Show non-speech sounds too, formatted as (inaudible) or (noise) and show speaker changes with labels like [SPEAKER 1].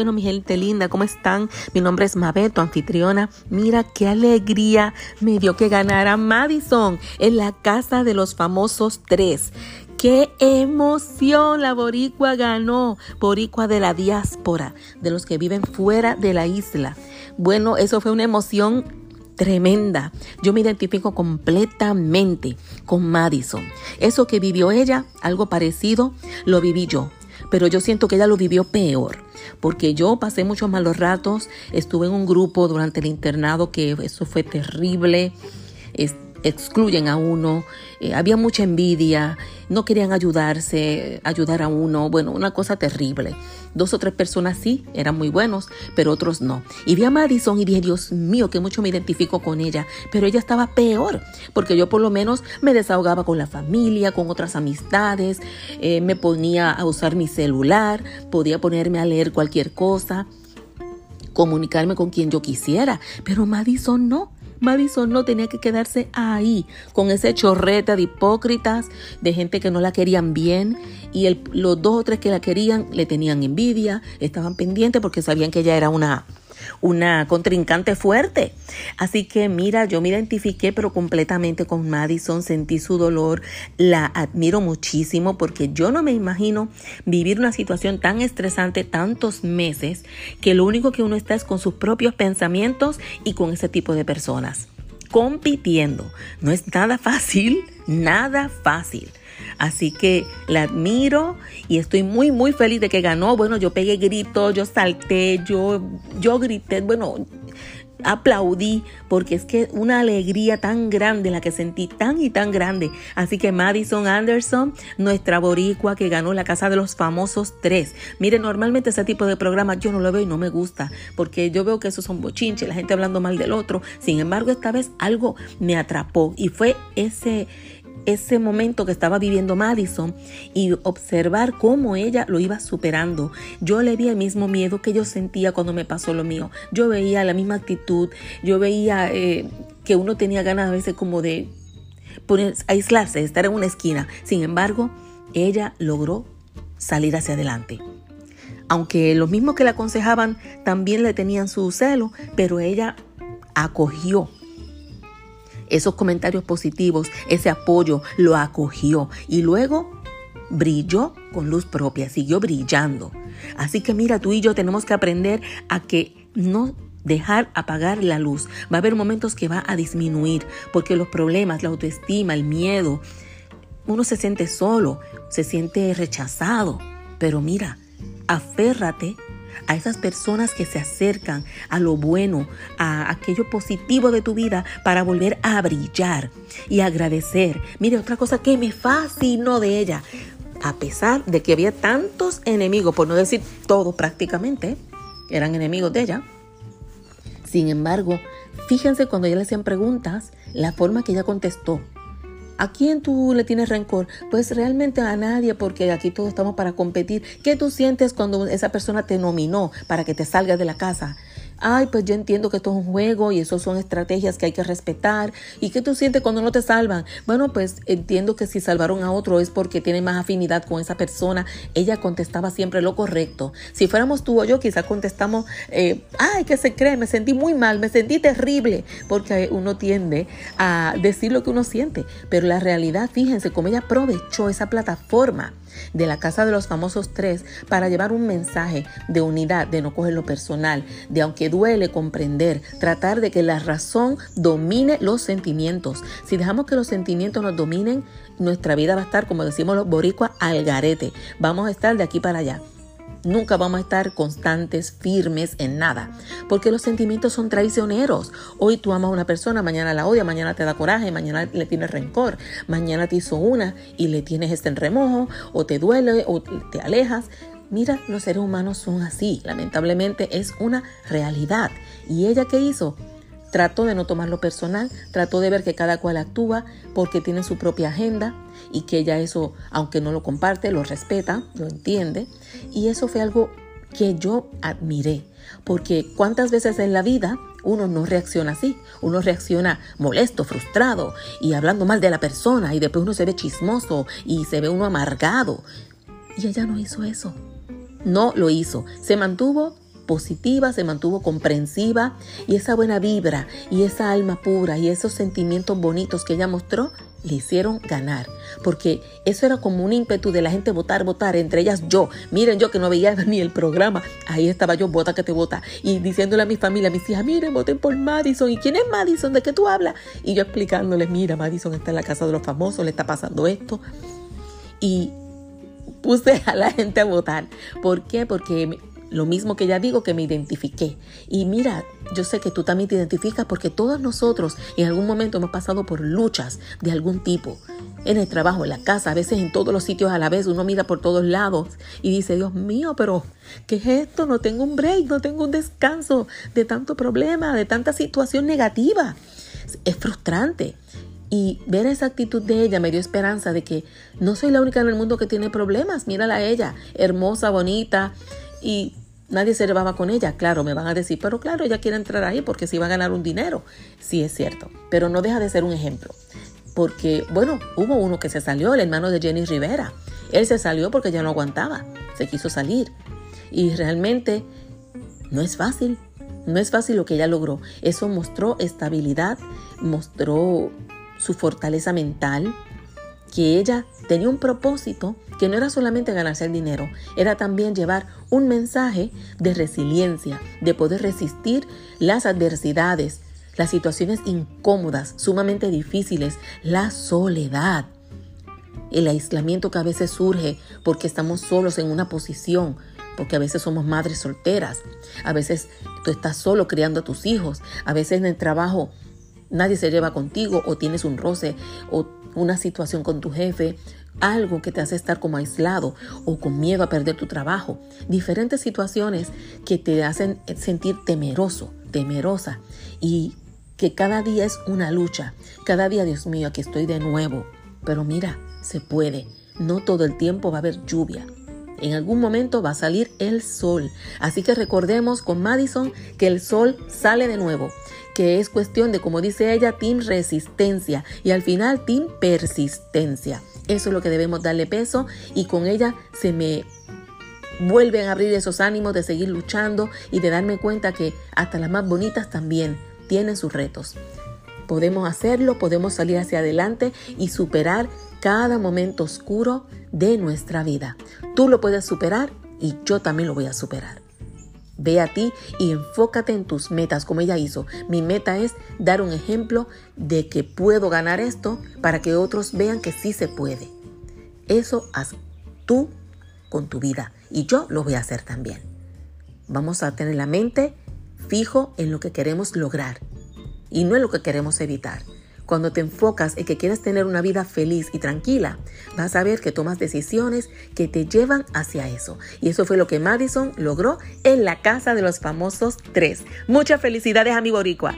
[SPEAKER 1] Bueno, mi gente linda, ¿cómo están? Mi nombre es Mabel, tu anfitriona. Mira qué alegría me dio que ganara Madison en la casa de los famosos tres. ¡Qué emoción! La boricua ganó. Boricua de la diáspora, de los que viven fuera de la isla. Bueno, eso fue una emoción tremenda. Yo me identifico completamente con Madison. Eso que vivió ella, algo parecido, lo viví yo pero yo siento que ella lo vivió peor, porque yo pasé muchos malos ratos, estuve en un grupo durante el internado que eso fue terrible excluyen a uno, eh, había mucha envidia, no querían ayudarse, ayudar a uno, bueno, una cosa terrible. Dos o tres personas sí, eran muy buenos, pero otros no. Y vi a Madison y dije, Dios mío, que mucho me identifico con ella, pero ella estaba peor, porque yo por lo menos me desahogaba con la familia, con otras amistades, eh, me ponía a usar mi celular, podía ponerme a leer cualquier cosa comunicarme con quien yo quisiera, pero Madison no. Madison no tenía que quedarse ahí con ese chorrete de hipócritas, de gente que no la querían bien y los dos o tres que la querían le tenían envidia, estaban pendientes porque sabían que ella era una una contrincante fuerte. Así que mira, yo me identifiqué pero completamente con Madison, sentí su dolor, la admiro muchísimo porque yo no me imagino vivir una situación tan estresante tantos meses que lo único que uno está es con sus propios pensamientos y con ese tipo de personas compitiendo. No es nada fácil, nada fácil. Así que la admiro y estoy muy, muy feliz de que ganó. Bueno, yo pegué gritos, yo salté, yo, yo grité, bueno, aplaudí porque es que una alegría tan grande la que sentí, tan y tan grande. Así que Madison Anderson, nuestra boricua que ganó la casa de los famosos tres. Mire, normalmente ese tipo de programas yo no lo veo y no me gusta porque yo veo que esos son bochinches, la gente hablando mal del otro. Sin embargo, esta vez algo me atrapó y fue ese ese momento que estaba viviendo Madison y observar cómo ella lo iba superando. Yo le vi el mismo miedo que yo sentía cuando me pasó lo mío. Yo veía la misma actitud, yo veía eh, que uno tenía ganas a veces como de poner, aislarse, estar en una esquina. Sin embargo, ella logró salir hacia adelante. Aunque los mismos que le aconsejaban también le tenían su celo, pero ella acogió esos comentarios positivos, ese apoyo, lo acogió y luego brilló con luz propia, siguió brillando. Así que mira, tú y yo tenemos que aprender a que no dejar apagar la luz. Va a haber momentos que va a disminuir porque los problemas, la autoestima, el miedo, uno se siente solo, se siente rechazado. Pero mira, aférrate a esas personas que se acercan a lo bueno, a aquello positivo de tu vida para volver a brillar y agradecer. Mire, otra cosa que me fascinó de ella, a pesar de que había tantos enemigos, por no decir todos prácticamente, eran enemigos de ella. Sin embargo, fíjense cuando ella le hacían preguntas, la forma que ella contestó. ¿A quién tú le tienes rencor? Pues realmente a nadie, porque aquí todos estamos para competir. ¿Qué tú sientes cuando esa persona te nominó para que te salgas de la casa? Ay, pues yo entiendo que esto es un juego y eso son estrategias que hay que respetar. ¿Y qué tú sientes cuando no te salvan? Bueno, pues entiendo que si salvaron a otro es porque tiene más afinidad con esa persona. Ella contestaba siempre lo correcto. Si fuéramos tú o yo, quizás contestamos, eh, ay, ¿qué se cree? Me sentí muy mal, me sentí terrible, porque uno tiende a decir lo que uno siente. Pero la realidad, fíjense cómo ella aprovechó esa plataforma de la casa de los famosos tres para llevar un mensaje de unidad, de no coger lo personal, de aunque duele comprender, tratar de que la razón domine los sentimientos. Si dejamos que los sentimientos nos dominen, nuestra vida va a estar, como decimos los boricuas, al garete. Vamos a estar de aquí para allá. Nunca vamos a estar constantes, firmes en nada, porque los sentimientos son traicioneros. Hoy tú amas a una persona, mañana la odia, mañana te da coraje, mañana le tienes rencor, mañana te hizo una y le tienes este remojo, o te duele, o te alejas. Mira, los seres humanos son así, lamentablemente es una realidad. ¿Y ella qué hizo? Trató de no tomarlo personal, trató de ver que cada cual actúa porque tiene su propia agenda y que ella eso, aunque no lo comparte, lo respeta, lo entiende. Y eso fue algo que yo admiré, porque cuántas veces en la vida uno no reacciona así, uno reacciona molesto, frustrado y hablando mal de la persona y después uno se ve chismoso y se ve uno amargado. Y ella no hizo eso, no lo hizo, se mantuvo positiva, se mantuvo comprensiva y esa buena vibra y esa alma pura y esos sentimientos bonitos que ella mostró le hicieron ganar, porque eso era como un ímpetu de la gente votar, votar, entre ellas yo. Miren, yo que no veía (laughs) ni el programa, ahí estaba yo, vota que te vota, y diciéndole a mi familia, a mis hijas, miren, voten por Madison. ¿Y quién es Madison? ¿De qué tú hablas? Y yo explicándoles, mira, Madison está en la casa de los famosos, le está pasando esto. Y puse a la gente a votar. ¿Por qué? Porque lo mismo que ya digo que me identifiqué. Y mira, yo sé que tú también te identificas porque todos nosotros en algún momento hemos pasado por luchas de algún tipo. En el trabajo, en la casa, a veces en todos los sitios a la vez, uno mira por todos lados y dice, Dios mío, pero ¿qué es esto? No tengo un break, no tengo un descanso de tanto problema, de tanta situación negativa. Es frustrante. Y ver esa actitud de ella me dio esperanza de que no soy la única en el mundo que tiene problemas. Mírala a ella, hermosa, bonita. Y nadie se llevaba con ella. Claro, me van a decir, pero claro, ella quiere entrar ahí porque si va a ganar un dinero. Sí, es cierto. Pero no deja de ser un ejemplo. Porque, bueno, hubo uno que se salió, el hermano de Jenny Rivera. Él se salió porque ya no aguantaba. Se quiso salir. Y realmente no es fácil. No es fácil lo que ella logró. Eso mostró estabilidad, mostró su fortaleza mental, que ella tenía un propósito que no era solamente ganarse el dinero, era también llevar un mensaje de resiliencia, de poder resistir las adversidades, las situaciones incómodas, sumamente difíciles, la soledad, el aislamiento que a veces surge porque estamos solos en una posición, porque a veces somos madres solteras, a veces tú estás solo criando a tus hijos, a veces en el trabajo nadie se lleva contigo o tienes un roce o una situación con tu jefe, algo que te hace estar como aislado o con miedo a perder tu trabajo, diferentes situaciones que te hacen sentir temeroso, temerosa y que cada día es una lucha, cada día, Dios mío, aquí estoy de nuevo, pero mira, se puede, no todo el tiempo va a haber lluvia, en algún momento va a salir el sol. Así que recordemos con Madison que el sol sale de nuevo, que es cuestión de, como dice ella, team resistencia y al final team persistencia. Eso es lo que debemos darle peso y con ella se me vuelven a abrir esos ánimos de seguir luchando y de darme cuenta que hasta las más bonitas también tienen sus retos. Podemos hacerlo, podemos salir hacia adelante y superar cada momento oscuro de nuestra vida. Tú lo puedes superar y yo también lo voy a superar. Ve a ti y enfócate en tus metas como ella hizo. Mi meta es dar un ejemplo de que puedo ganar esto para que otros vean que sí se puede. Eso haz tú con tu vida y yo lo voy a hacer también. Vamos a tener la mente fijo en lo que queremos lograr y no en lo que queremos evitar. Cuando te enfocas en que quieres tener una vida feliz y tranquila, vas a ver que tomas decisiones que te llevan hacia eso. Y eso fue lo que Madison logró en la casa de los famosos tres. Muchas felicidades a mi boricua.